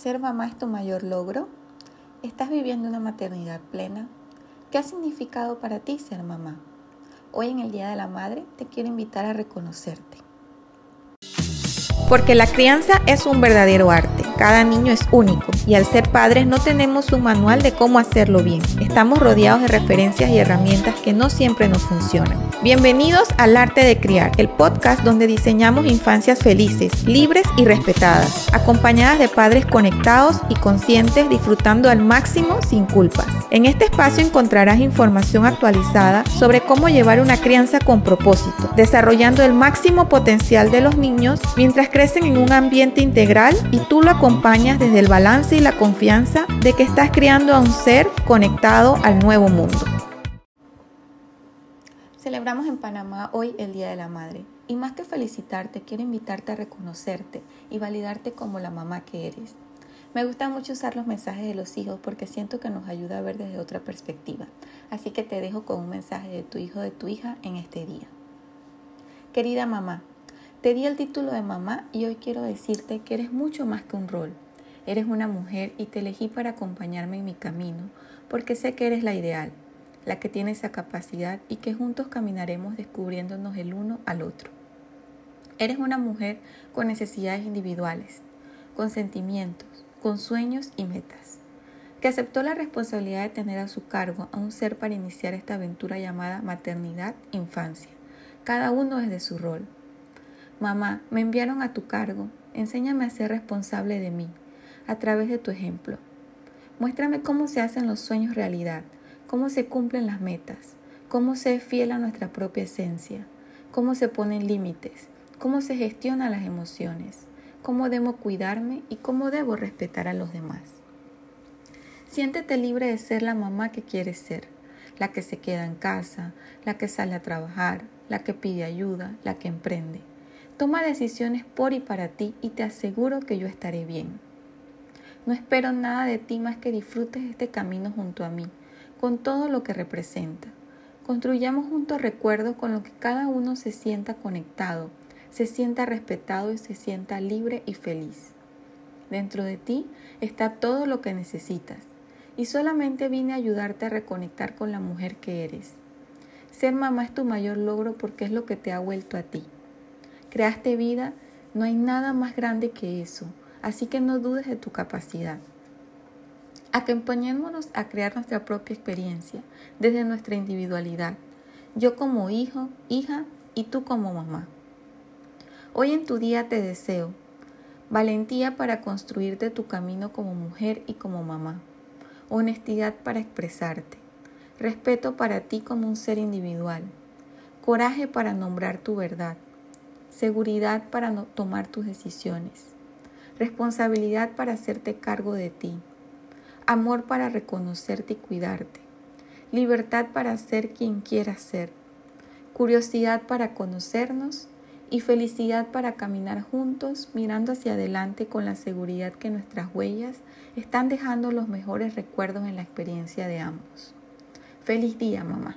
¿Ser mamá es tu mayor logro? ¿Estás viviendo una maternidad plena? ¿Qué ha significado para ti ser mamá? Hoy en el Día de la Madre te quiero invitar a reconocerte. Porque la crianza es un verdadero arte. Cada niño es único y al ser padres no tenemos un manual de cómo hacerlo bien. Estamos rodeados de referencias y herramientas que no siempre nos funcionan. Bienvenidos al Arte de Criar, el podcast donde diseñamos infancias felices, libres y respetadas, acompañadas de padres conectados y conscientes disfrutando al máximo sin culpas. En este espacio encontrarás información actualizada sobre cómo llevar una crianza con propósito, desarrollando el máximo potencial de los niños mientras crecen en un ambiente integral y tú lo acompañas desde el balance y la confianza de que estás criando a un ser conectado al nuevo mundo. Celebramos en Panamá hoy el Día de la Madre y más que felicitarte, quiero invitarte a reconocerte y validarte como la mamá que eres. Me gusta mucho usar los mensajes de los hijos porque siento que nos ayuda a ver desde otra perspectiva. Así que te dejo con un mensaje de tu hijo o de tu hija en este día. Querida mamá, te di el título de mamá y hoy quiero decirte que eres mucho más que un rol. Eres una mujer y te elegí para acompañarme en mi camino porque sé que eres la ideal la que tiene esa capacidad y que juntos caminaremos descubriéndonos el uno al otro. Eres una mujer con necesidades individuales, con sentimientos, con sueños y metas, que aceptó la responsabilidad de tener a su cargo a un ser para iniciar esta aventura llamada maternidad-infancia, cada uno desde su rol. Mamá, me enviaron a tu cargo, enséñame a ser responsable de mí, a través de tu ejemplo. Muéstrame cómo se hacen los sueños realidad, cómo se cumplen las metas, cómo se es fiel a nuestra propia esencia, cómo se ponen límites, cómo se gestionan las emociones, cómo debo cuidarme y cómo debo respetar a los demás. Siéntete libre de ser la mamá que quieres ser, la que se queda en casa, la que sale a trabajar, la que pide ayuda, la que emprende. Toma decisiones por y para ti y te aseguro que yo estaré bien. No espero nada de ti más que disfrutes este camino junto a mí con todo lo que representa. Construyamos juntos recuerdos con lo que cada uno se sienta conectado, se sienta respetado y se sienta libre y feliz. Dentro de ti está todo lo que necesitas y solamente vine a ayudarte a reconectar con la mujer que eres. Ser mamá es tu mayor logro porque es lo que te ha vuelto a ti. Creaste vida, no hay nada más grande que eso, así que no dudes de tu capacidad. Acompañémonos a crear nuestra propia experiencia desde nuestra individualidad, yo como hijo, hija y tú como mamá. Hoy en tu día te deseo valentía para construirte tu camino como mujer y como mamá, honestidad para expresarte, respeto para ti como un ser individual, coraje para nombrar tu verdad, seguridad para no tomar tus decisiones, responsabilidad para hacerte cargo de ti amor para reconocerte y cuidarte, libertad para ser quien quieras ser, curiosidad para conocernos y felicidad para caminar juntos mirando hacia adelante con la seguridad que nuestras huellas están dejando los mejores recuerdos en la experiencia de ambos. Feliz día, mamá.